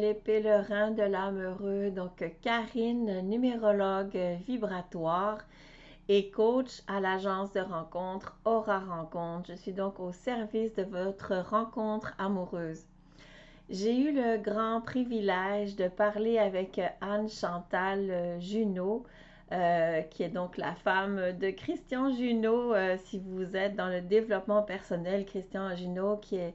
euh, les pèlerins de l'âme heureux. Donc Karine, numérologue vibratoire et coach à l'agence de rencontre Aura Rencontre. Je suis donc au service de votre rencontre amoureuse. J'ai eu le grand privilège de parler avec Anne Chantal Junot, euh, qui est donc la femme de Christian Junot. Euh, si vous êtes dans le développement personnel, Christian Junot, qui est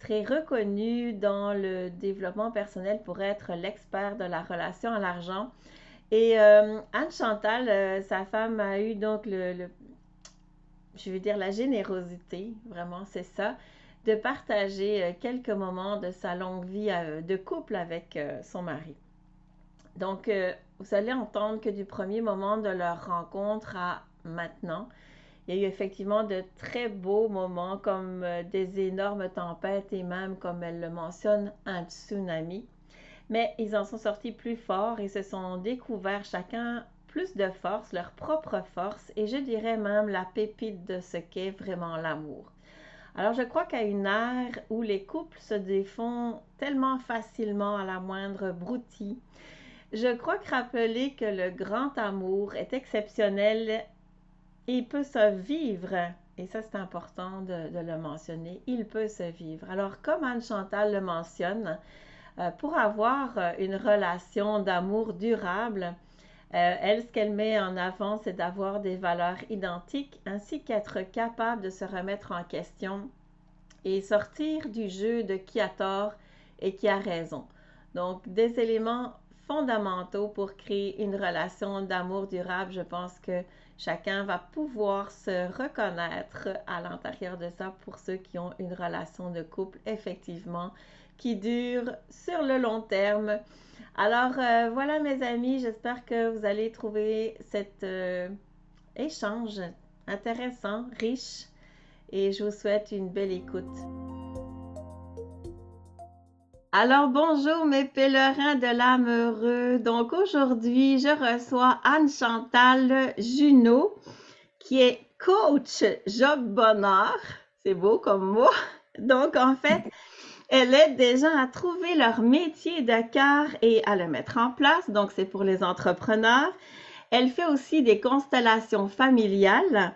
très reconnu dans le développement personnel pour être l'expert de la relation à l'argent. Et euh, Anne Chantal, sa femme, a eu donc le, je veux dire, la générosité, vraiment, c'est ça, de partager euh, quelques moments de sa longue vie euh, de couple avec euh, son mari. Donc, vous allez entendre que du premier moment de leur rencontre à maintenant, il y a eu effectivement de très beaux moments comme des énormes tempêtes et même, comme elle le mentionne, un tsunami. Mais ils en sont sortis plus forts et se sont découverts chacun plus de force, leur propre force et je dirais même la pépite de ce qu'est vraiment l'amour. Alors, je crois qu'à une ère où les couples se défont tellement facilement à la moindre broutille, je crois que rappeler que le grand amour est exceptionnel et peut se vivre, et ça c'est important de, le mentionner, il peut se vivre. Alors, comme Anne Chantal le mentionne, euh, pour avoir une relation d'amour durable, euh, elle, ce qu'elle met en avant, c'est d'avoir des valeurs identiques ainsi qu'être capable de se remettre en question et sortir du jeu de qui a tort et qui a raison. Donc, des éléments fondamentaux pour créer une relation d'amour durable. Je pense que chacun va pouvoir se reconnaître à l'intérieur de ça pour ceux qui ont une relation de couple, effectivement, qui dure sur le long terme alors euh, voilà mes amis, j'espère que vous allez trouver cet euh, échange intéressant, riche et je vous souhaite une belle écoute. Alors bonjour mes pèlerins de l'âme heureux. Donc aujourd'hui, je reçois Anne Chantal Junot qui est coach job bonheur. C'est beau comme mot. Donc en fait, elle aide des gens à trouver leur métier de cœur et à le mettre en place. Donc, c'est pour les entrepreneurs. Elle fait aussi des constellations familiales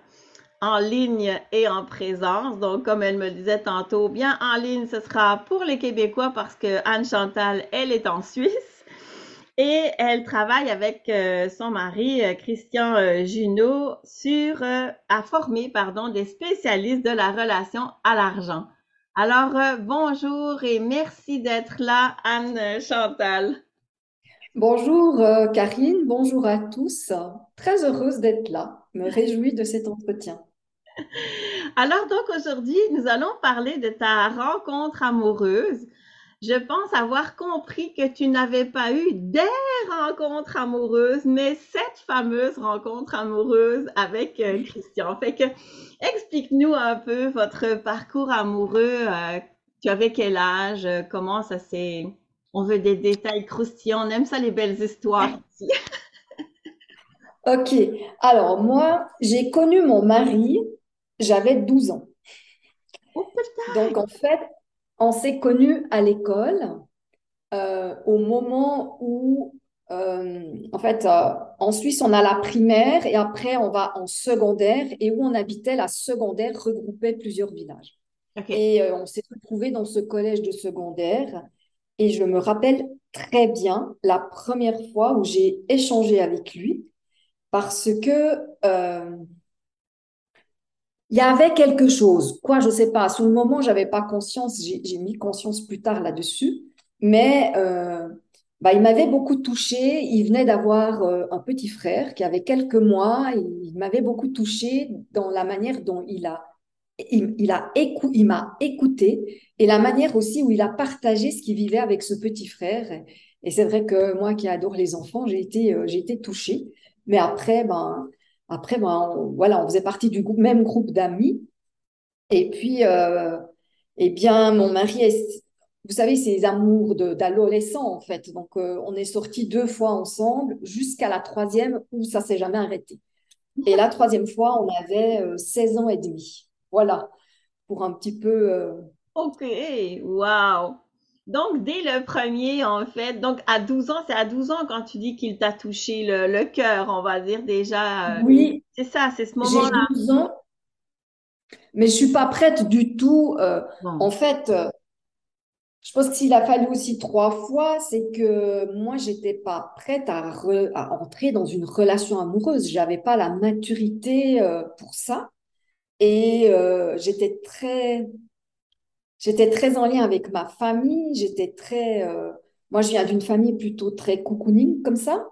en ligne et en présence. Donc, comme elle me disait tantôt, bien en ligne, ce sera pour les Québécois parce que Anne Chantal, elle est en Suisse. Et elle travaille avec euh, son mari, euh, Christian euh, Junot, sur, à former, pardon, des spécialistes de la relation à l'argent. Alors, bonjour et merci d'être là, Anne Chantal. Bonjour Karine, bonjour à tous. Très heureuse d'être là, me réjouis de cet entretien. Alors donc aujourd'hui, nous allons parler de ta rencontre amoureuse je pense avoir compris que tu n'avais pas eu des rencontres amoureuses, mais cette fameuse rencontre amoureuse avec euh, Christian. Fait que, explique-nous un peu votre parcours amoureux. Euh, tu avais quel âge? Comment ça s'est... On veut des détails croustillants. On aime ça, les belles histoires. ok. Alors, moi, j'ai connu mon mari, j'avais 12 ans. Oh, Donc, en fait, on s'est connus à l'école euh, au moment où, euh, en fait, euh, en Suisse, on a la primaire et après, on va en secondaire et où on habitait, la secondaire regroupait plusieurs villages. Et on s'est retrouvés dans ce collège de secondaire et je me rappelle très bien la première fois où j'ai échangé avec lui parce que il y avait quelque chose, quoi, je ne sais pas. Sur le moment, je n'avais pas conscience, j'ai mis conscience plus tard là-dessus, mais euh, bah, il m'avait beaucoup touché. Il venait d'avoir euh, un petit frère qui avait quelques mois. Il, m'avait beaucoup touché dans la manière dont il a, il, a il m'a écouté et la manière aussi où il a partagé ce qu'il vivait avec ce petit frère. Et c'est vrai que moi qui adore les enfants, j'ai été, euh, j'ai été touchée. Mais après, ben, après, ben, on, voilà, on faisait partie du même groupe d'amis. Et puis, euh, eh bien, mon mari, vous savez, c'est les amours d'adolescents, en fait. Donc, euh, on est sortis deux fois ensemble jusqu'à la troisième où ça s'est jamais arrêté. Et la troisième fois, on avait 16 euh, ans et demi. Voilà, pour un petit peu... Ok, wow. Donc, dès le premier, en fait, donc à 12 ans, c'est à 12 ans quand tu dis qu'il t'a touché le, le cœur, on va dire déjà. euh, Oui, c'est ça, c'est ce j'ai moment-là. 12 ans, mais je suis pas prête du tout. euh, en fait, euh, je pense qu'il a fallu aussi trois fois, c'est que moi, j'étais pas prête à, re- à entrer dans une relation amoureuse. J'avais pas la maturité pour ça. Et j'étais très, j'étais très en lien avec ma famille. J'étais très, euh, moi, je viens d'une famille plutôt très cocooning comme ça,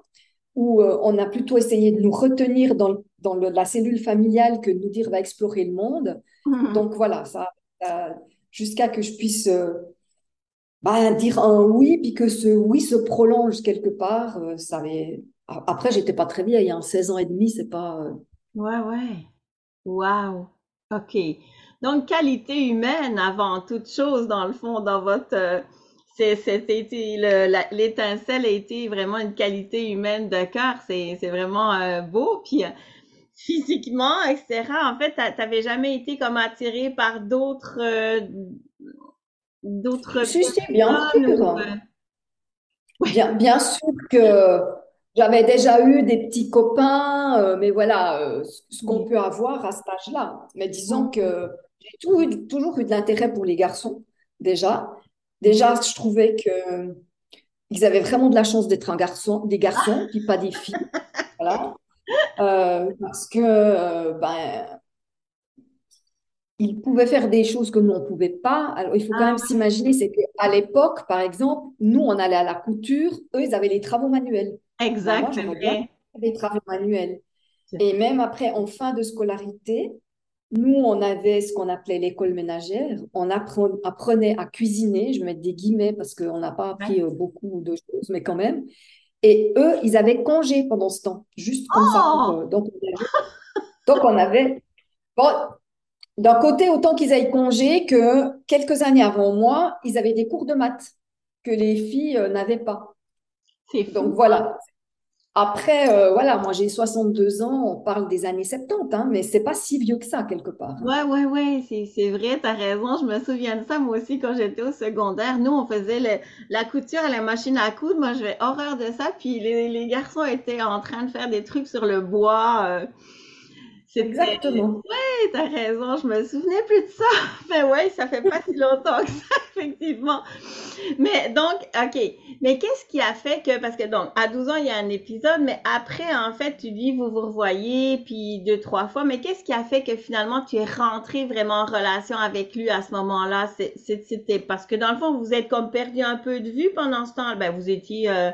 où euh, on a plutôt essayé de nous retenir dans, le- dans le- la cellule familiale que de nous dire va explorer le monde. Donc voilà, ça, ça- jusqu'à que je puisse euh, bah, dire un oui, puis que ce oui se prolonge quelque part. euh, ça avait... Après, j'étais pas très vieille, hein, 16 ans et demi, c'est pas. euh, Ouais, ouais. Wow. OK. Donc, qualité humaine avant toute chose, dans le fond, dans votre... euh, l'étincelle a été vraiment une qualité humaine de cœur. C'est, vraiment euh, beau. Puis, euh, physiquement, etc., en fait, t'a- t'avais jamais été comme attiré par d'autres euh, d'autres Si, si, bien ou... sûr. Bien, bien sûr que j'avais déjà eu des petits copains, euh, mais voilà, euh, ce qu'on peut avoir à cet âge-là. Mais disons que j'ai toujours eu de l'intérêt pour les garçons, déjà. Déjà, je trouvais que ils avaient vraiment de la chance d'être un garçon, des garçons, puis pas des filles. Voilà. Euh, parce que euh, ben, ils pouvaient faire des choses que nous, on ne pouvait pas. Alors, il faut quand Ah même s'imaginer, c'est qu'à l'époque, par exemple, nous, on allait à la couture, eux, ils avaient les travaux manuels. ouais, exact, moi, c'est j'aimerais bien vrai. faire des travaux manuels. Et même après, en fin de scolarité, nous, on avait ce qu'on appelait l'école ménagère. On appre- apprenait à cuisiner, je vais mettre des guillemets parce qu'on n'a pas appris euh, beaucoup de choses, mais quand même. Et eux, ils avaient congé pendant ce temps, juste comme ça pour Oh! Donc, on avait, donc on avait bon, d'un côté, autant qu'ils aient congé que quelques années avant moi, ils avaient des cours de maths que les filles euh, n'avaient pas. Donc voilà. Après, euh, voilà, moi j'ai 62 ans, on parle des années 70, hein, mais c'est pas si vieux que ça quelque part. Ouais, ouais, ouais, c'est, vrai, t'as raison. Je me souviens de ça, moi aussi, quand j'étais au secondaire. Nous, on faisait le- la couture à la machine à coudre. Moi, j'avais horreur de ça. Puis les, garçons étaient en train de faire des trucs sur le bois. euh, Exactement. ouais, t'as raison. Je me souvenais plus de ça. Mais ouais, ça fait pas si longtemps que ça, effectivement. Mais donc, OK. Mais qu'est-ce qui a fait que, parce que donc, à 12 ans, il y a un épisode, mais après, en fait, tu dis, vous vous revoyez, puis deux, trois fois, mais qu'est-ce qui a fait que finalement, tu es rentré vraiment en relation avec lui à ce moment-là? C'est- c'est- C'était parce que dans le fond, vous êtes comme perdu un peu de vue pendant ce temps. Ben, vous étiez, euh,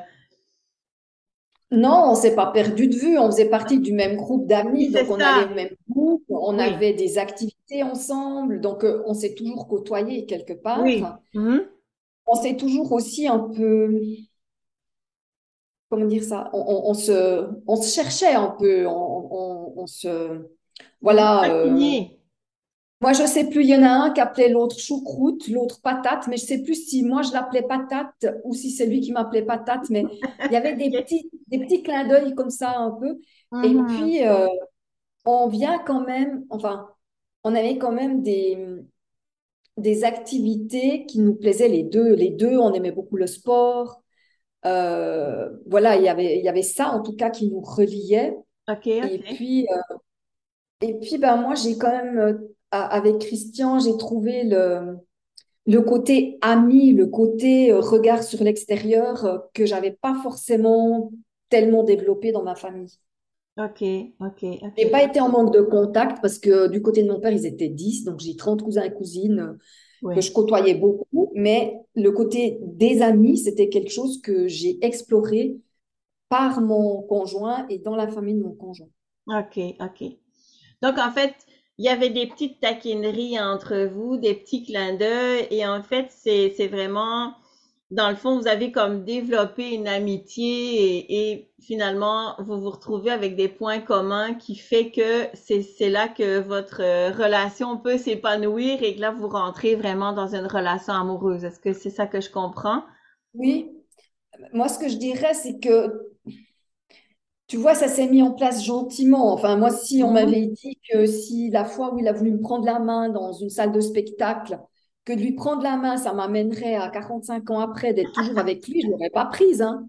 Non, on s'est pas perdu de vue, on faisait partie du même groupe d'amis, donc on allait ça. au même groupe, on Oui, avait des activités ensemble, donc euh, on s'est toujours côtoyés quelque oui. part. Mhm. On s'est toujours aussi un peu, comment dire ça, on, on- on se, on se cherchait un peu, on, on- on se, voilà. euh. Moi, je sais plus, il y en a un qui appelait l'autre choucroute, l'autre patate, mais je sais plus si moi je l'appelais patate ou si c'est lui qui m'appelait patate, mais il y avait des petits, des petits clins d'œil comme ça un peu. Et Mhm. puis, euh, on vient quand même, enfin, on avait quand même des, des activités qui nous plaisaient les deux. Les deux, on aimait beaucoup le sport. Euh, voilà, il y avait, il y avait ça en tout cas qui nous reliait. Et puis, euh, et puis ben, moi, j'ai quand même, avec Christian, j'ai trouvé le, le côté ami, le côté euh, regard sur l'extérieur euh, que j'avais pas forcément tellement développé dans ma famille. OK, OK, J'ai OK. pas été en manque de contact parce que du côté de mon père, ils étaient 10, donc j'ai 30 cousins et cousines euh, que je côtoyais beaucoup, mais le côté des amis, c'était quelque chose que j'ai exploré par mon conjoint et dans la famille de mon conjoint. OK, OK. Donc, en fait, il y avait des petites taquineries entre vous, des petits clins d'œil, et en fait, c'est, vraiment, dans le fond, vous avez comme développé une amitié et, et finalement, vous vous retrouvez avec des points communs qui fait que c'est, c'est là que votre euh, relation peut s'épanouir et que là, vous rentrez vraiment dans une relation amoureuse. Est-ce que c'est ça que je comprends? Oui, moi ce que je dirais, c'est que tu vois, ça s'est mis en place gentiment. Enfin, moi, si on Mhm. m'avait dit que si la fois où il a voulu me prendre la main dans une salle de spectacle, que de lui prendre la main, ça m'amènerait à 45 ans après d'être toujours avec lui, je ne l'aurais pas prise. Hein.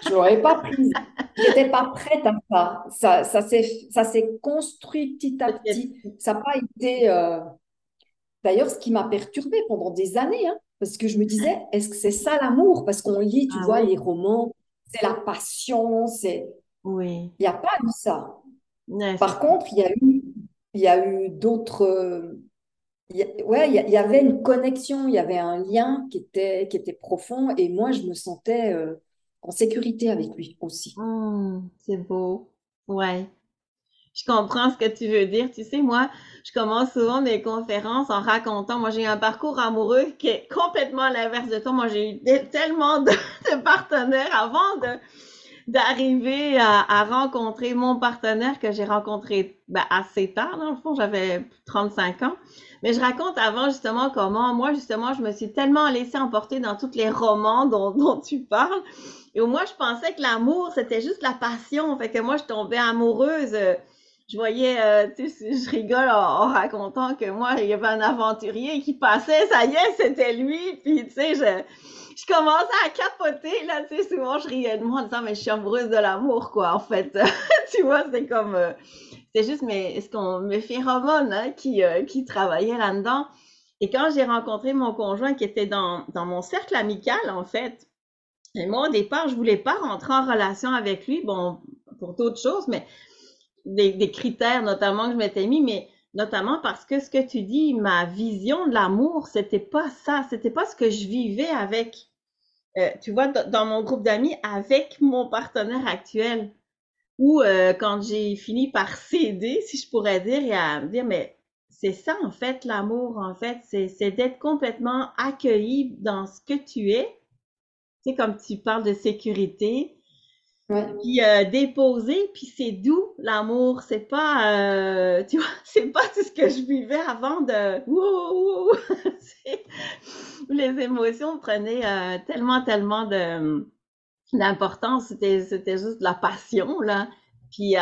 Je l'aurais pas prise. Je n'étais pas prête à ça. Ça, ça s'est construit petit à petit. Ça n'a pas été. Euh, d'ailleurs, ce qui m'a perturbée pendant des années, hein, parce que je me disais, est-ce que c'est ça l'amour? Parce qu'on lit, tu ah vois, les romans, c'est la passion, c'est. Oui. Il n'y a pas de ça. Par contre, il y a eu, il y a eu d'autres. Ouais, il y, avait une connexion, il y avait un lien qui était, qui était profond et moi, je me sentais euh, en sécurité avec lui aussi. Mmh, c'est beau. Ouais. Je comprends ce que tu veux dire. Tu sais, moi, je commence souvent mes conférences en racontant, moi, j'ai un parcours amoureux qui est complètement l'inverse de toi. Moi, j'ai eu tellement de, partenaires avant de d'arriver à, rencontrer mon partenaire que j'ai rencontré ben, assez tard, dans le fond, j'avais 35 ans. Mais je raconte avant justement comment moi, justement, je me suis tellement laissée emporter dans tous les romans dont, tu parles et moi, je pensais que l'amour, c'était juste la passion. Fait que moi, je tombais amoureuse. Je voyais, euh, tu sais, je rigole en, racontant que moi, il y avait un aventurier qui passait, ça y est, c'était lui. Puis, tu sais, je, je commençais à capoter, là, tu sais, souvent, je riais de moi en disant, mais je suis amoureuse de l'amour, quoi, en fait. tu vois, c'est comme, euh, c'est juste, mais est-ce qu'on, mes phéromones, hein, qui, euh, qui travaillaient là-dedans. Et quand j'ai rencontré mon conjoint qui était dans, dans mon cercle amical, en fait, et moi, au départ, je voulais pas rentrer en relation avec lui, bon, pour d'autres choses, mais des, critères notamment que je m'étais mis, mais notamment parce que ce que tu dis, ma vision de l'amour, c'était pas ça, c'était pas ce que je vivais avec, euh, tu vois, dans mon groupe d'amis, avec mon partenaire actuel. Ou euh, quand j'ai fini par céder, si je pourrais dire, et à me dire, mais c'est ça en fait l'amour, en fait, c'est d'être complètement accueilli dans ce que tu es tu sais, comme tu parles de sécurité. Puis euh, déposer, puis c'est doux, l'amour. C'est pas, euh, tu vois, c'est pas tout ce que je vivais avant de. Les émotions prenaient euh, tellement, tellement de d'importance. C'était, c'était juste la passion, là. Puis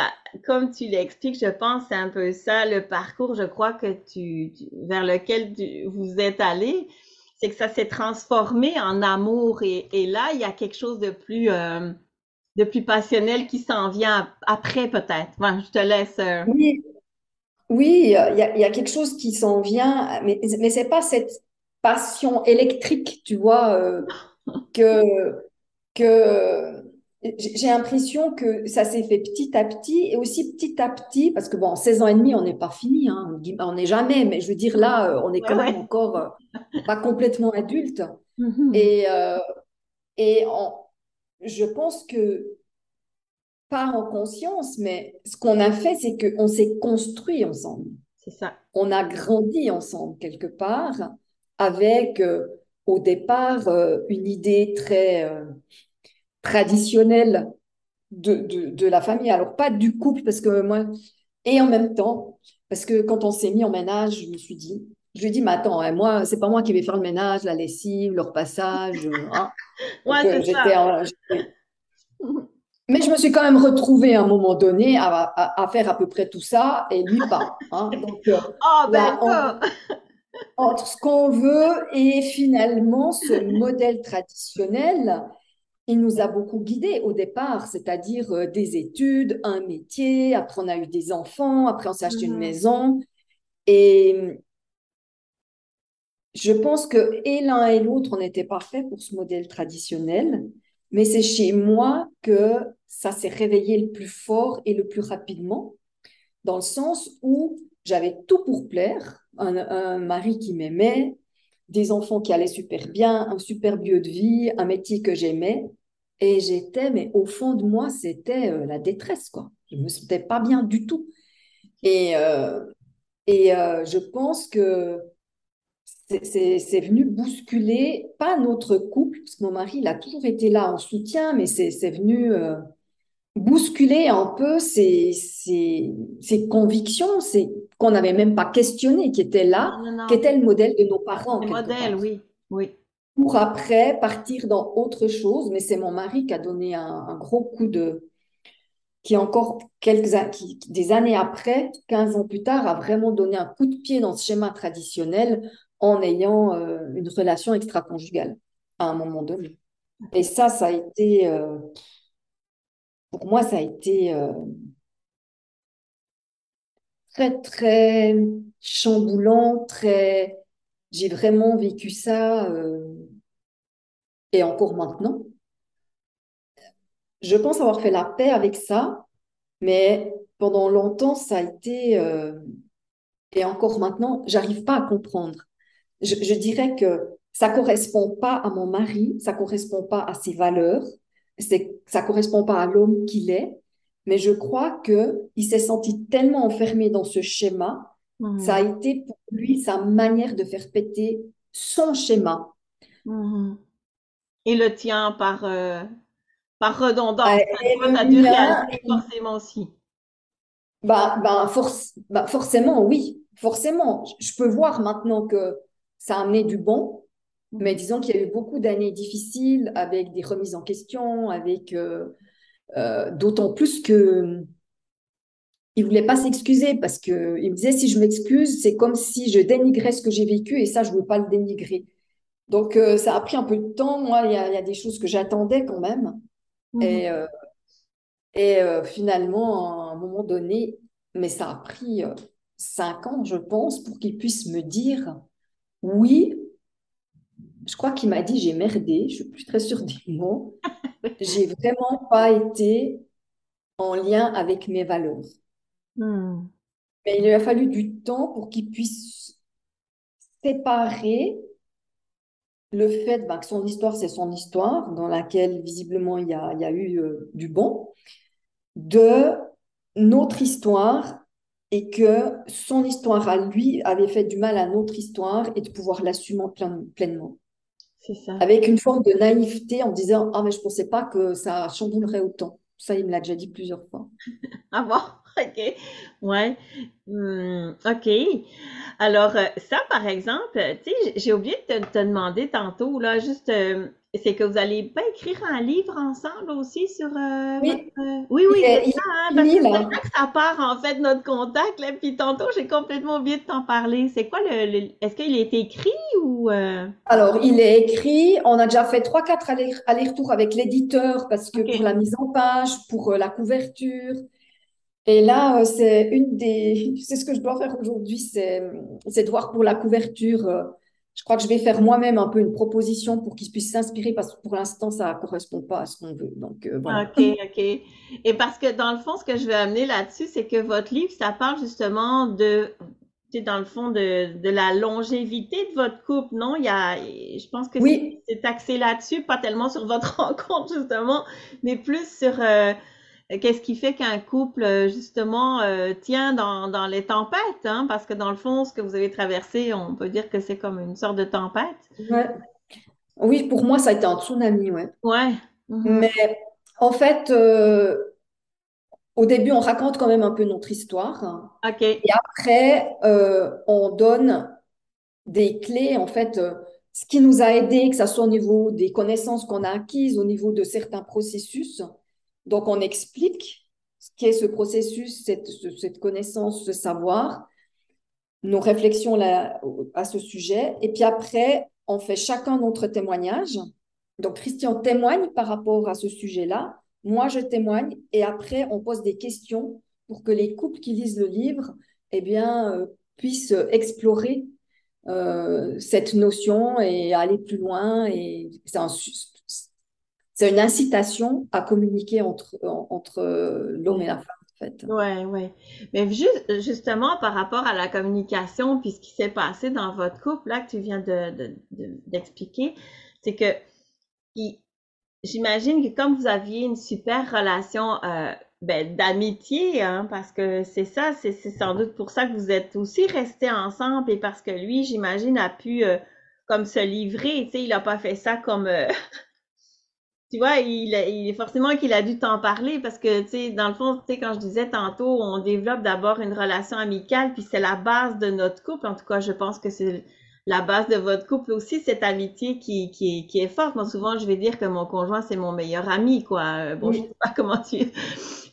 comme tu l'expliques, je pense c'est un peu ça le parcours, je crois que tu, vers lequel vous êtes allé c'est que ça s'est transformé en amour et, là, il y a quelque chose de plus, euh, de plus passionnel qui s'en vient après peut-être. je te laisse. Euh. Oui, oui, il y, a, quelque chose qui s'en vient, mais, mais c'est pas cette passion électrique, tu vois, euh, que, que j'ai l'impression que ça s'est fait petit à petit et aussi petit à petit, parce que bon, 16 ans et demi, on n'est pas fini, hein, on n'est jamais, mais je veux dire là, euh, on est quand même encore euh, pas complètement adulte. Mm-hmm. Et, euh, et je pense que, pas en conscience, mais ce qu'on a fait, c'est qu'on s'est construit ensemble. C'est ça. On a grandi ensemble quelque part avec, au départ, une idée très traditionnelle de, de, la famille. Alors, pas du couple, parce que moi, et en même temps, parce que quand on s'est mis en ménage, je me suis dit, je lui ai dit, mais attends, hein, moi, c'est pas moi qui vais faire le ménage, la lessive, le repassage. Hein. ouais, c'est ça. Mais je me suis quand même retrouvée à un moment donné à, à, faire à peu près tout ça et lui pas. Hein. Donc, euh, oh, ben entre ce qu'on veut et finalement ce modèle traditionnel il nous a beaucoup guidés au départ, c'est-à-dire euh, des études, un métier, après on a eu des enfants, après on s'est acheté une mhm. maison. Et je pense que et l'un et l'autre, on n'était pas fait pour ce modèle traditionnel, mais c'est chez moi que ça s'est réveillé le plus fort et le plus rapidement, dans le sens où j'avais tout pour plaire, un, mari qui m'aimait, des enfants qui allaient super bien, un super lieu de vie, un métier que j'aimais. Et j'étais, mais au fond de moi, c'était euh, la détresse, quoi. Je me sentais pas bien du tout. Et, euh, et euh, je pense que c'est venu bousculer, pas notre couple, parce que mon mari, il a toujours été là en soutien, mais c'est venu bousculer un peu ses, ses, ses convictions, qu'on n'avait même pas questionné, qui étaient là, qui étaient le modèle de nos parents. Le modèle, oui, oui pour après partir dans autre chose. Mais c'est mon mari qui a donné un, gros coup de. qui encore quelques des années après, 15 ans plus tard, a vraiment donné un coup de pied dans ce schéma traditionnel en ayant euh, une relation extra-conjugale à un moment donné. Et ça, ça a été, euh, pour moi, ça a été euh, très, très chamboulant, très... J'ai vraiment vécu ça, et encore maintenant. Je pense avoir fait la paix avec ça, mais pendant longtemps, ça a été, et encore maintenant, j'arrive pas à comprendre je, dirais que ça correspond pas à mon mari, ça correspond pas à ses valeurs, c'est, ça correspond pas à l'homme qu'il est, mais je crois que il s'est senti tellement enfermé dans ce schéma, mmh. ça a été pour lui sa manière de faire péter son schéma. Mmh. Et le tien par, euh, par redondance, tu as dû réaliser forcément aussi. Bah, bah, bah, forcément, oui, forcément. Je peux voir maintenant que ça a amené du bon, mais disons qu'il y a eu beaucoup d'années difficiles avec des remises en question, avec euh, euh, d'autant plus que il voulait pas s'excuser parce que il me disait si je m'excuse, c'est comme si je dénigrais ce que j'ai vécu et ça je veux pas le dénigrer. Donc euh, ça a pris un peu de temps. Moi, il y a, des choses que j'attendais quand même. Mmh. Et, et finalement, à un moment donné, mais ça a pris cinq ans, je pense, pour qu'il puisse me dire oui, je crois qu'il m'a dit j'ai merdé, je suis plus très sûre des mots. J'ai vraiment pas été en lien avec mes valeurs. Hmm. Mais il lui a fallu du temps pour qu'il puisse séparer le fait ben, que son histoire, c'est son histoire, dans laquelle visiblement il y a, il y a eu euh, du bon, de notre histoire et que son histoire à lui avait fait du mal à notre histoire et de pouvoir l'assumer pleinement. C'est ça. Avec une forme de naïveté en disant Ah, mais je ne pensais pas que ça chamboulerait autant. Ça, il me l'a déjà dit plusieurs fois. ah bon? OK. Ouais. Hmm, OK. Alors, euh, ça, par exemple, tu sais, j'ai oublié de te, demander tantôt, là, juste. Euh, c'est que vous allez pas écrire un livre ensemble aussi sur euh, oui. Votre... Euh, oui, oui, c'est ça, hein, parce que là. que ça part en fait notre contact, là, puis tantôt j'ai complètement oublié de t'en parler. C'est quoi le, est-ce qu'il est écrit ou euh? Alors, il est écrit, on a déjà fait trois, quatre allers-retours avec l'éditeur parce que pour la mise en page, pour la couverture. Et là, c'est une des, c'est ce que je dois faire aujourd'hui, c'est, c'est de voir pour la couverture je crois que je vais faire moi-même un peu une proposition pour qu'ils puissent s'inspirer parce que pour l'instant, ça ne correspond pas à ce qu'on veut. Donc, euh, voilà. OK, OK. Et parce que dans le fond, ce que je vais amener là-dessus, c'est que votre livre, ça parle justement de, dans le fond, de, de, la longévité de votre couple, non? Il y a, je pense que oui. c'est axé là-dessus, pas tellement sur votre rencontre, justement, mais plus sur euh, qu'est-ce qui fait qu'un couple, euh, justement, euh, tient dans, dans les tempêtes, hein? Parce que dans le fond, ce que vous avez traversé, on peut dire que c'est comme une sorte de tempête. Ouais. Oui, pour moi, ça a été un tsunami, ouais. Ouais. Mhm. Mais en fait, euh, au début, on raconte quand même un peu notre histoire. OK. Et après, on donne des clés, en fait, ce qui nous a aidé, que ce soit au niveau des connaissances qu'on a acquises, au niveau de certains processus. Donc, on explique ce qu'est ce processus, cette, connaissance, ce savoir, nos réflexions là, à ce sujet. Et puis après, on fait chacun notre témoignage. Donc, Christian témoigne par rapport à ce sujet-là. Moi, je témoigne. Et après, on pose des questions pour que les couples qui lisent le livre eh bien, euh, puissent explorer euh, cette notion et aller plus loin. C'est une incitation à communiquer entre, entre l'homme et la femme, en fait. Ouais, ouais. Mais juste, justement, par rapport à la communication, puis ce qui s'est passé dans votre couple, là, que tu viens de, d'expliquer, c'est que j'imagine que comme vous aviez une super relation euh, ben, d'amitié, hein, parce que c'est ça, c'est, sans doute pour ça que vous êtes aussi restés ensemble et parce que lui, j'imagine, a pu euh, comme se livrer, tu sais, il n'a pas fait ça comme euh, tu vois, il, il forcément qu'il a dû t'en parler parce que, tu sais, dans le fond, tu sais, quand je disais tantôt, on développe d'abord une relation amicale, puis c'est la base de notre couple. En tout cas, je pense que c'est la base de votre couple aussi, cette amitié qui, qui, qui est forte. Moi, souvent, je vais dire que mon conjoint, c'est mon meilleur ami, quoi. Bon, je sais pas comment tu,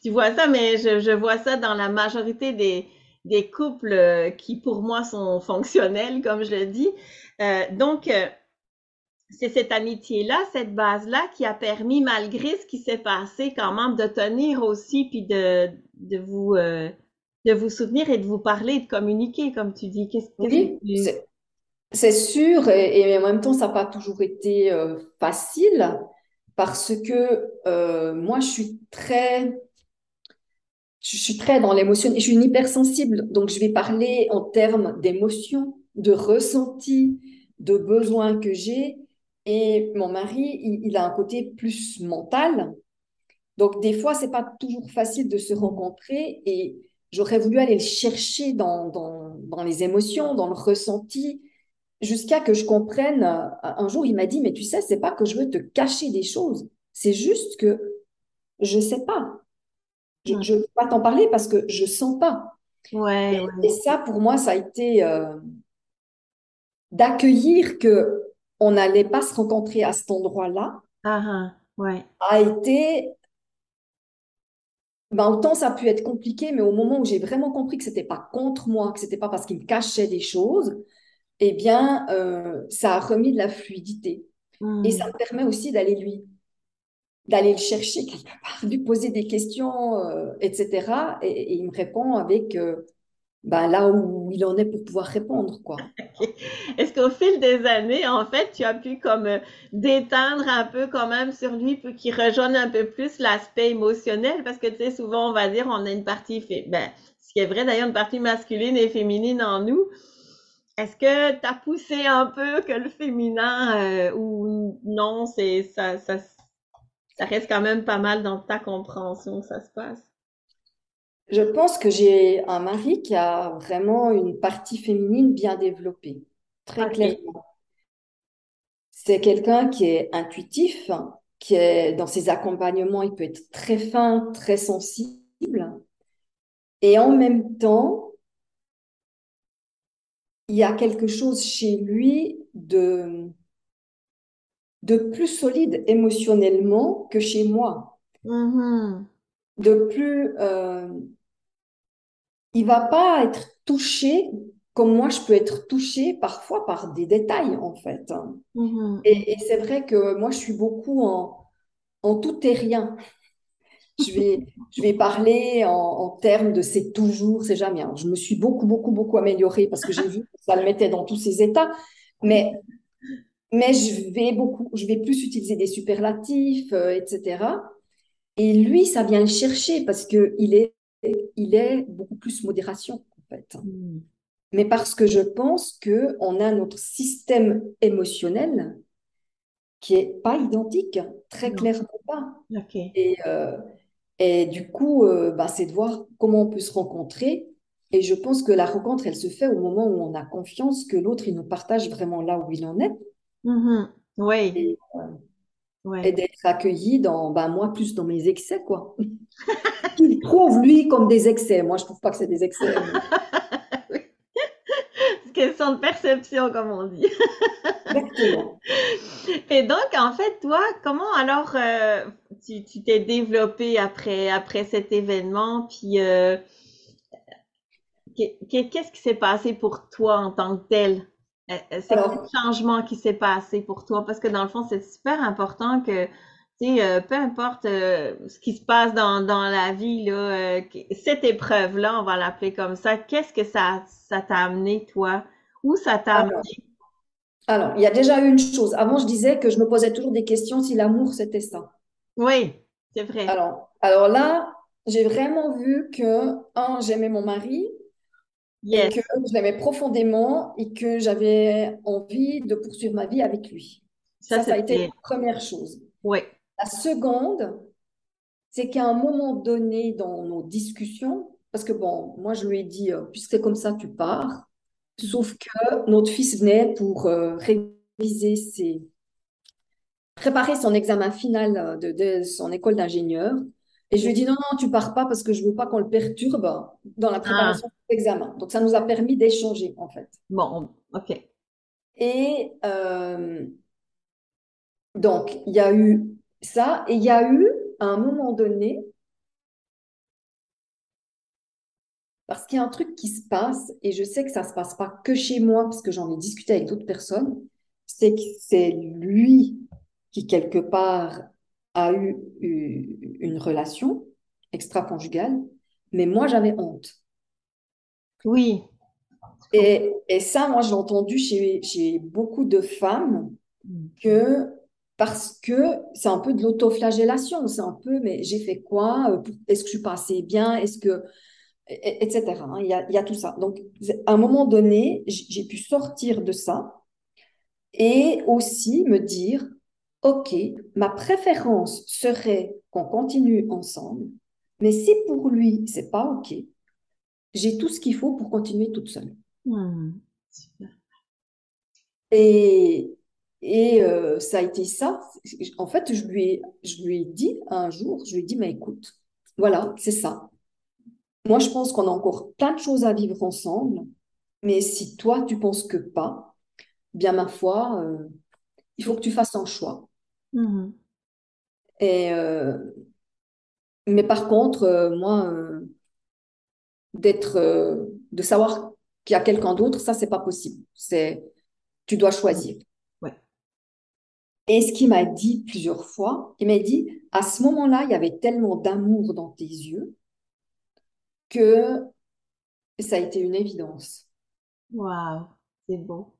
tu vois ça, mais je, je vois ça dans la majorité des, des couples euh, qui, pour moi, sont fonctionnels, comme je le dis. Euh, donc, euh, c'est cette amitié-là, cette base-là qui a permis, malgré ce qui s'est passé, quand même, de tenir aussi, puis de, de vous, de vous soutenir et de vous parler, de communiquer, comme tu dis. Qu'est-ce, oui, c'est, sûr, et, en même temps, ça n'a pas toujours été facile, parce que moi, je suis très je suis très dans l'émotion et je suis une hypersensible. Donc, je vais parler en termes d'émotion, de ressenti, de besoins que j'ai. Et mon mari, il, a un côté plus mental. Donc, des fois, c'est pas toujours facile de se rencontrer et j'aurais voulu aller le chercher dans, dans, dans les émotions, dans le ressenti, jusqu'à que je comprenne. Un jour, il m'a dit, mais tu sais, c'est pas que je veux te cacher des choses. C'est juste que je sais pas. Je ne peux pas t'en parler parce que je sens pas. Ouais, et, ça, pour moi, ça a été euh, d'accueillir que on n'allait pas se rencontrer à cet endroit-là. Ah, ah, ouais. A été. Ben, autant ça a pu être compliqué, mais au moment où j'ai vraiment compris que c'était pas contre moi, que c'était pas parce qu'il me cachait des choses, eh bien, euh, ça a remis de la fluidité. Et ça hmm. me permet aussi d'aller lui d'aller le chercher quelque part, lui poser des questions, euh, etc. Et, il me répond avec euh, ben, là où il en est pour pouvoir répondre, quoi. Est-ce qu'au fil des années, en fait, tu as pu comme euh, détendre un peu quand même sur lui pour qu'il rejoigne un peu plus l'aspect émotionnel? Parce que, tu sais, souvent, on va dire, on a une partie, ben, ce qui est vrai d'ailleurs, une partie masculine et féminine en nous. Est-ce que tu as poussé un peu que le féminin ou non, c'est ça, ça ça reste quand même pas mal dans ta compréhension ça se passe? Je pense que j'ai un mari qui a vraiment une partie féminine bien développée, très clairement. C'est quelqu'un qui est intuitif, qui est dans ses accompagnements, il peut être très fin, très sensible. Et en même temps, il y a quelque chose chez lui de de plus solide émotionnellement que chez moi. Mm-hmm. De plus, euh, il va pas être touché comme moi je peux être touchée parfois par des détails en fait. Mm-hmm. Et, c'est vrai que moi je suis beaucoup en, en tout et rien. Je vais, je vais parler en, termes de c'est toujours, c'est jamais. je me suis beaucoup, beaucoup, beaucoup améliorée parce que j'ai vu que ça le mettait dans tous ses états. Mais mais je vais beaucoup, je vais plus utiliser des superlatifs, euh, etc. Et lui, ça vient le chercher parce que il est, il est beaucoup plus modération en fait. Hmm. Mais parce que je pense que on a notre système émotionnel qui est pas identique, très clairement pas. Et, euh, et du coup, euh, bah, c'est de voir comment on peut se rencontrer. Et je pense que la rencontre, elle se fait au moment où on a confiance que l'autre, il nous partage vraiment là où il en est. Mm-hmm. Oui. Euh, et, d'être accueilli dans, ben, moi, plus dans mes excès, quoi. Il trouve, lui, comme des excès. Moi, je trouve pas que c'est des excès. C'est question de perception, comme on dit. Exactement. Et donc, en fait, toi, comment alors euh, tu t'es développé après, après cet événement? Puis, euh, qu'est-ce qui s'est passé pour toi en tant que tel? Euh, euh, c'est quoi le changement qui s'est passé pour toi? Parce que dans le fond, c'est super important que, tu sais, euh, peu importe ce qui se passe dans, dans la vie, là, cette épreuve-là, on va l'appeler comme ça, qu'est-ce que ça, ça t'a amené, toi? Où ça t'a amené? Alors, il y a déjà eu une chose. Avant, je disais que je me posais toujours des questions si l'amour, c'était ça. Oui, c'est vrai. Alors, alors là, j'ai vraiment vu que, un, j'aimais mon mari, et que je l'aimais profondément et que j'avais envie de poursuivre ma vie avec lui. Ça, ça, a été la première chose. Oui. La seconde, c'est qu'à un moment donné dans nos discussions, parce que bon, moi je lui ai dit, euh, puisque c'est comme ça, tu pars. Sauf que notre fils venait pour euh, réviser ses, préparer son examen final de, de son école d'ingénieur. Et je lui ai dit non, non, tu pars pas parce que je veux pas qu'on le perturbe dans la préparation ah. de l'examen. Donc, ça nous a permis d'échanger, en fait. Bon, ok. Et euh, donc, il y a eu ça. Et il y a eu, à un moment donné, Parce qu'il y a un truc qui se passe, et je sais que ça ne se passe pas que chez moi, parce que j'en ai discuté avec d'autres personnes, c'est que c'est lui qui, quelque part, a eu, une relation extra-conjugale, mais moi, j'avais honte. Oui. Et, et ça, moi, j'ai entendu chez, chez beaucoup de femmes mm. que parce que c'est un peu de l'autoflagellation, c'est un peu, mais j'ai fait quoi euh, Est-ce que je suis pas assez bien Est-ce que etc. Hein, il, y a, il y a tout ça. Donc, à un moment donné, j'ai pu sortir de ça et aussi me dire, OK, ma préférence serait qu'on continue ensemble, mais si pour lui, c'est pas OK, j'ai tout ce qu'il faut pour continuer toute seule. Et, et euh, ça a été ça. En fait, je lui, ai, je lui ai dit un jour, je lui ai dit, mais écoute, voilà, c'est ça. Moi, je pense qu'on a encore plein de choses à vivre ensemble, mais si toi, tu penses que pas, bien ma foi, euh, il faut que tu fasses un choix. Mm-hmm. Et, euh, mais par contre, euh, moi, d'être, de savoir qu'il y a quelqu'un d'autre, ça, c'est pas possible. C'est, tu dois choisir. Ouais. Et ce qu'il m'a dit plusieurs fois, il m'a dit, à ce moment-là, il y avait tellement d'amour dans tes yeux que ça a été une évidence. Waouh, c'est beau.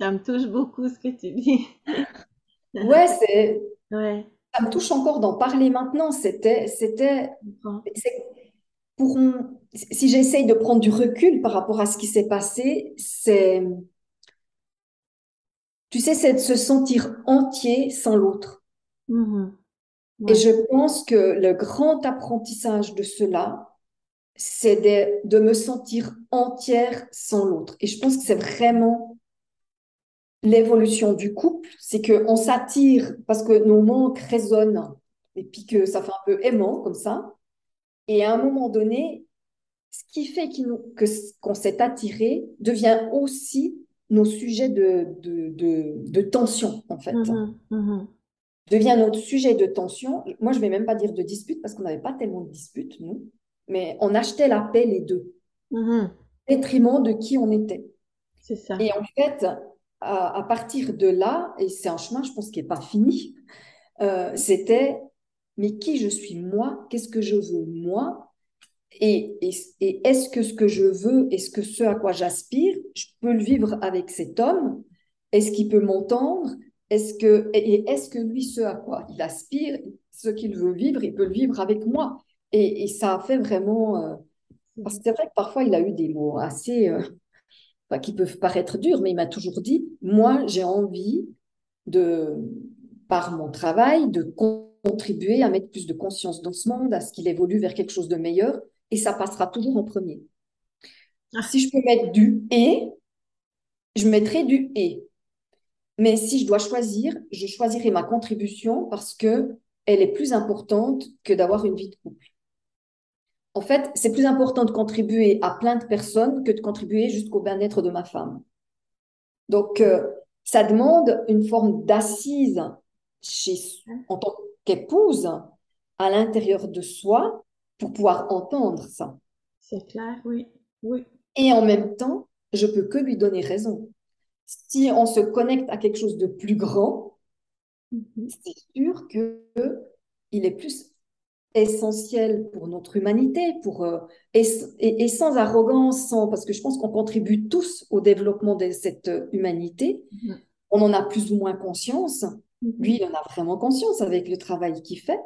Ça me touche beaucoup ce que tu dis. ouais, c'est. Ouais. Ça me touche encore d'en parler maintenant. C'était, c'était, pour si j'essaye de prendre du recul par rapport à ce qui s'est passé, c'est, tu sais, c'est de se sentir entier sans l'autre. Mm-hmm. Et je pense que le grand apprentissage de cela, c'est de, de, me sentir entière sans l'autre. Et je pense que c'est vraiment l'évolution du couple, c'est qu'on s'attire parce que nos manques résonnent et puis que ça fait un peu aimant comme ça. Et à un moment donné, ce qui fait que qu'on s'est attiré devient aussi nos sujets de, de, de, tension, en fait. Mm-hmm, mm-hmm. Devient notre sujet de tension. Moi, je ne vais même pas dire de dispute parce qu'on n'avait pas tellement de disputes, nous mais on achetait la paix les deux, au détriment de qui on était. C'est ça. Et en fait, à, partir de là, et c'est un chemin, je pense, qui n'est pas fini, euh, c'était mais qui je suis moi? Qu'est-ce que je veux moi? Et, est-ce que ce que je veux, est-ce que ce à quoi j'aspire, je peux le vivre avec cet homme? Est-ce qu'il peut m'entendre? Est-ce que, et est-ce que lui, ce à quoi il aspire, ce qu'il veut vivre, il peut le vivre avec moi? Et, ça a fait vraiment. Euh, parce que c'est vrai que parfois, il a eu des mots assez. Euh, qui peuvent paraître durs, mais il m'a toujours dit Moi, j'ai envie de, par mon travail, de contribuer à mettre plus de conscience dans ce monde, à ce qu'il évolue vers quelque chose de meilleur, et ça passera toujours en premier. Ah. Si je peux mettre du et, je mettrai du et. Mais si je dois choisir, je choisirai ma contribution parce que elle est plus importante que d'avoir une vie de couple en fait, c'est plus important de contribuer à plein de personnes que de contribuer jusqu'au bien-être de ma femme. Donc, euh, ça demande une forme d'assise en tant qu'épouse à l'intérieur de soi pour pouvoir entendre ça. C'est clair, oui. oui. Et en même temps, je peux que lui donner raison. Si on se connecte à quelque chose de plus grand, mm-hmm. c'est sûr que il est plus essentiel pour notre humanité, pour, euh, et, sans arrogance, sans, parce que je pense qu'on contribue tous au développement de cette humanité. Mm-hmm. On en a plus ou moins conscience. Mm-hmm. Lui, il en a vraiment conscience avec le travail qu'il fait.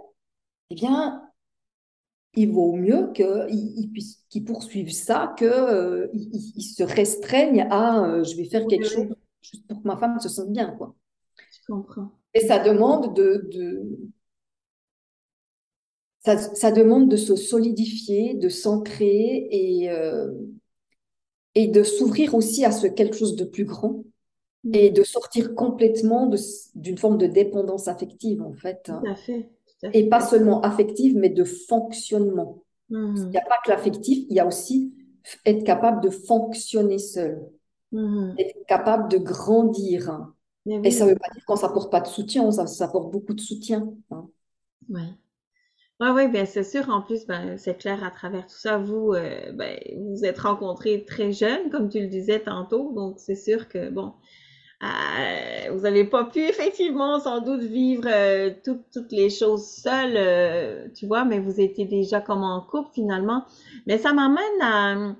Eh bien, il vaut mieux qu'il puisse qu'il poursuive ça, qu'il euh, il, se restreigne à euh, je vais faire quelque chose juste pour que ma femme se sente bien. Quoi. Je comprends. Et ça demande de, de ça, demande de se solidifier, de s'ancrer et, euh, et de s'ouvrir aussi à ce quelque chose de plus grand mm. et de sortir complètement d'une forme de dépendance affective, en fait. Tout à fait. Et pas seulement affective, mais de fonctionnement. Mm. Il n'y a pas que l'affectif, il y a aussi être capable de fonctionner seul, mm. être capable de grandir. Et ça ne veut pas dire qu'on ne s'apporte pas de soutien, ça, ça apporte beaucoup de soutien. Hein. Ouais. Oui, oui, bien c'est sûr. En plus, ben, c'est clair à travers tout ça, vous, euh, ben, vous êtes rencontrés très jeunes, comme tu le disais tantôt. Donc, c'est sûr que, bon, euh, vous n'avez pas pu effectivement sans doute vivre euh, toutes les choses seules, tu vois, mais vous étiez déjà comme en couple finalement. Mais ça m'amène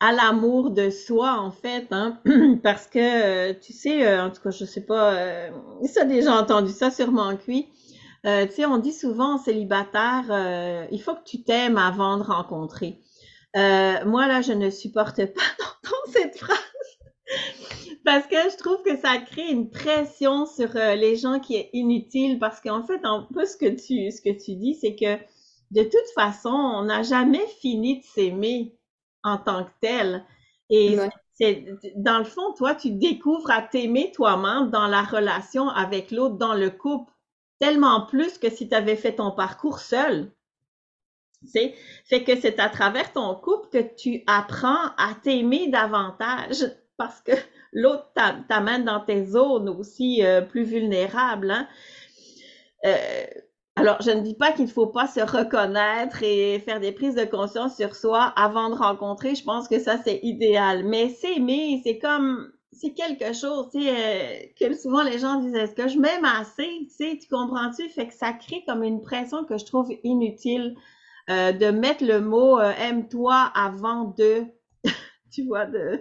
à, l'amour de soi, en fait, hein, parce que, tu sais, en tout cas, je sais pas, ça a déjà entendu ça sûrement cuit euh, tu sais, on dit souvent célibataire, euh, il faut que tu t'aimes avant de rencontrer. Euh, moi, là, je ne supporte pas d'entendre cette phrase parce que je trouve que ça crée une pression sur les gens qui est inutile parce qu'en fait, un peu ce que tu, ce que tu dis, c'est que de toute façon, on n'a jamais fini de s'aimer en tant que tel. Et c'est, dans le fond, toi, tu découvres à t'aimer toi-même dans la relation avec l'autre, dans le couple tellement plus que si tu avais fait ton parcours seul. C'est fait que c'est à travers ton couple que tu apprends à t'aimer davantage parce que l'autre t'amène dans tes zones aussi euh, plus vulnérables. Hein. Euh, alors, je ne dis pas qu'il ne faut pas se reconnaître et faire des prises de conscience sur soi avant de rencontrer. Je pense que ça, c'est idéal. Mais s'aimer, c'est comme c'est quelque chose, tu sais, euh, que souvent les gens disent, est-ce que je m'aime assez, tu sais, tu comprends-tu? Fait que ça crée comme une pression que je trouve inutile euh, de mettre le mot euh, aime-toi avant de, tu vois, de,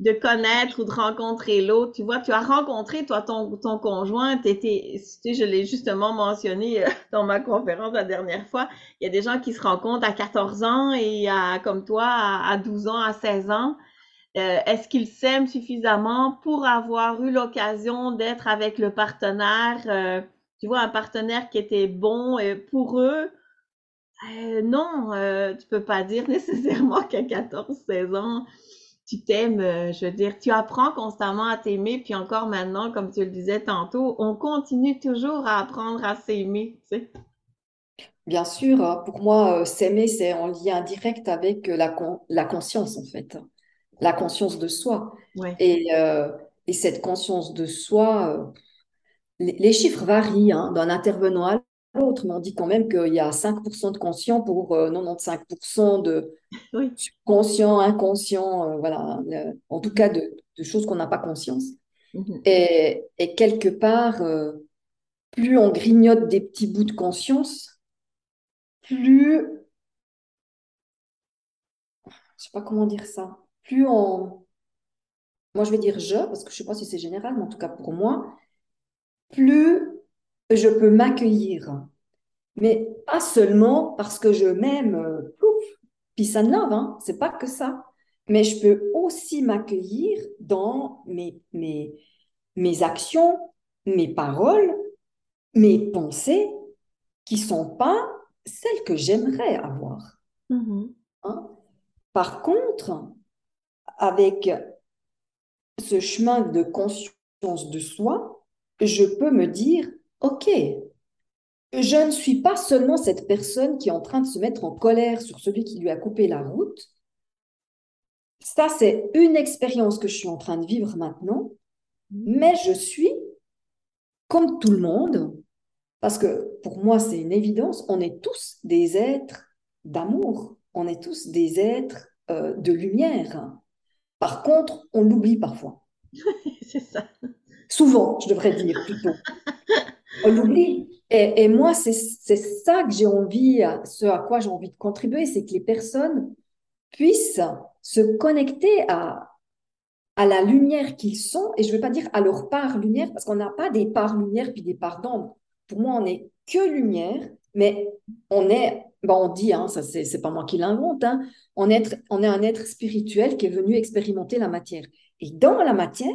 de connaître ou de rencontrer l'autre. Tu vois, tu as rencontré, toi, ton, ton conjoint, t'étais, tu sais, je l'ai justement mentionné dans ma conférence la dernière fois, il y a des gens qui se rencontrent à 14 ans et à, comme toi, à 12 ans, à 16 ans. Euh, est-ce qu'ils s'aiment suffisamment pour avoir eu l'occasion d'être avec le partenaire, euh, tu vois, un partenaire qui était bon euh, pour eux? non, tu peux pas dire nécessairement qu'à 14-16 ans, tu t'aimes, je veux dire, tu apprends constamment à t'aimer, puis encore maintenant, comme tu le disais tantôt, on continue toujours à apprendre à s'aimer. Bien sûr, hein, pour moi, s'aimer, c'est en lien direct avec la conscience, en fait la conscience de soi. Et, euh, et, cette conscience de soi, euh, les, chiffres varient hein, d'un intervenant à l'autre, mais on dit quand même qu'il y a 5% de conscient pour 95% euh, de conscient, inconscient, voilà, en tout cas de, choses qu'on n'a pas conscience. Mhm. et, et, quelque part, plus on grignote des petits bouts de conscience, plus... Je sais pas comment dire ça plus on... Moi, je vais dire je, parce que je ne sais pas si c'est général, mais en tout cas pour moi, plus je peux m'accueillir. Mais pas seulement parce que je m'aime, euh, pouf, peace and love, hein, c'est pas que ça. Mais je peux aussi m'accueillir dans mes, mes, mes actions, mes paroles, mes pensées qui sont pas celles que j'aimerais avoir. Mm-hmm. Hein? Par contre, avec ce chemin de conscience de soi, je peux me dire, OK, je ne suis pas seulement cette personne qui est en train de se mettre en colère sur celui qui lui a coupé la route. Ça, c'est une expérience que je suis en train de vivre maintenant, mais je suis comme tout le monde, parce que pour moi, c'est une évidence, on est tous des êtres d'amour, on est tous des êtres euh, de lumière. Par contre, on l'oublie parfois. c'est ça. Souvent, je devrais dire plutôt. On l'oublie. Et, moi, c'est ça que j'ai envie, ce à quoi j'ai envie de contribuer, c'est que les personnes puissent se connecter à, à la lumière qu'ils sont, et je ne veux pas dire à leur part lumière, parce qu'on n'a pas des parts lumière puis des parts d'ombre. Pour moi, on n'est que lumière, mais on est Bon, on dit, hein, ça c'est pas moi qui l'invente, hein, on, on est un être spirituel qui est venu expérimenter la matière. Et dans la matière,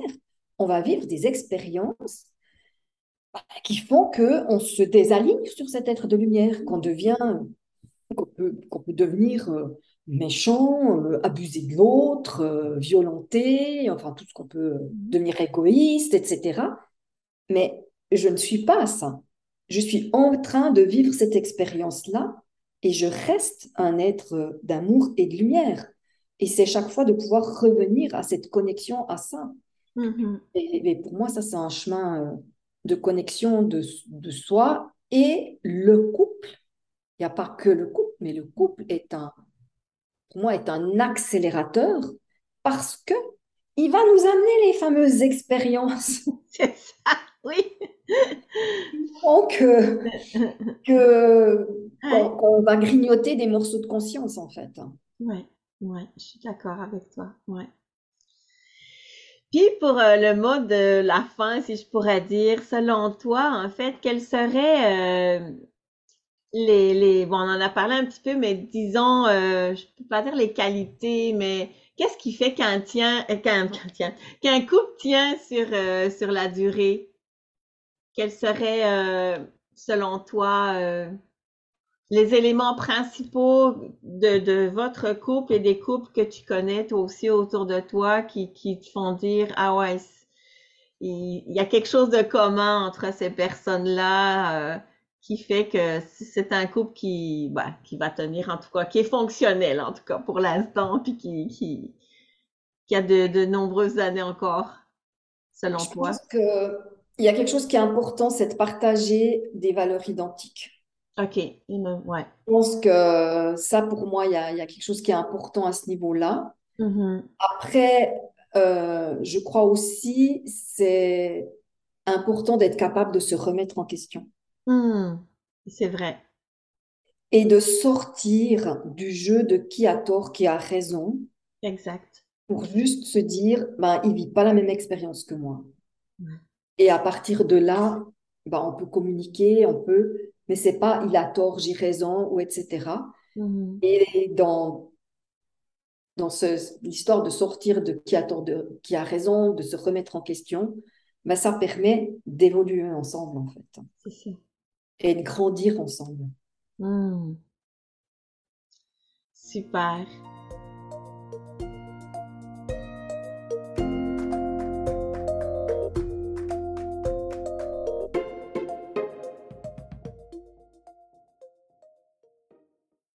on va vivre des expériences bah, qui font qu'on se désaligne sur cet être de lumière, qu'on devient, qu'on peut, devenir euh, méchant, euh, abuser de l'autre, euh, violenter, enfin tout ce qu'on peut devenir égoïste, etc. Mais je ne suis pas ça. Je suis en train de vivre cette expérience-là et je reste un être d'amour et de lumière. Et c'est chaque fois de pouvoir revenir à cette connexion à ça. Mm-hmm. Et, pour moi, ça, c'est un chemin euh, de connexion de, de, soi et le couple il n'y a pas que le couple, mais le couple est un, pour moi, est un accélérateur parce que il va nous amener les fameuses expériences. C'est ça, oui. Donc, que, qu'on, va grignoter des morceaux de conscience, en fait. Oui, ouais, je suis d'accord avec toi. Ouais. Puis pour euh, le mot de la fin, si je pourrais dire, selon toi, en fait, quels seraient euh, les, les, bon, on en a parlé un petit peu, mais disons, euh, je peux pas dire les qualités, mais qu'est-ce qui fait qu'un tient, qu'un, tient, qu'un couple tient sur, sur la durée? Quels seraient, selon toi, les éléments principaux de, de, votre couple et des couples que tu connais toi aussi autour de toi qui, qui te font dire ah ouais il, y a quelque chose de commun entre ces personnes-là euh, qui fait que c'est un couple qui bah, qui va tenir en tout cas qui est fonctionnel en tout cas pour l'instant puis qui, qui qui a de, de nombreuses années encore selon Je toi. pense que il y a quelque chose qui est important, c'est de partager des valeurs identiques. OK. Ouais. Je pense que ça, pour moi, il y a, il y a quelque chose qui est important à ce niveau-là. Mm-hmm. Après, euh, je crois aussi c'est important d'être capable de se remettre en question Mm. C'est vrai. et de sortir du jeu de qui a tort, qui a raison, Exact. pour juste se dire, ben, il vit pas la même expérience que moi. Ouais. Et à partir de là, ben, on peut communiquer, on peut, mais c'est pas il a tort, j'ai raison, ou etc. Mm-hmm. Et dans, dans l'histoire de sortir de qui a tort, de, qui a raison, de se remettre en question, ben, ça permet d'évoluer ensemble, en fait, C'est ça. et de grandir ensemble. Mm. Super.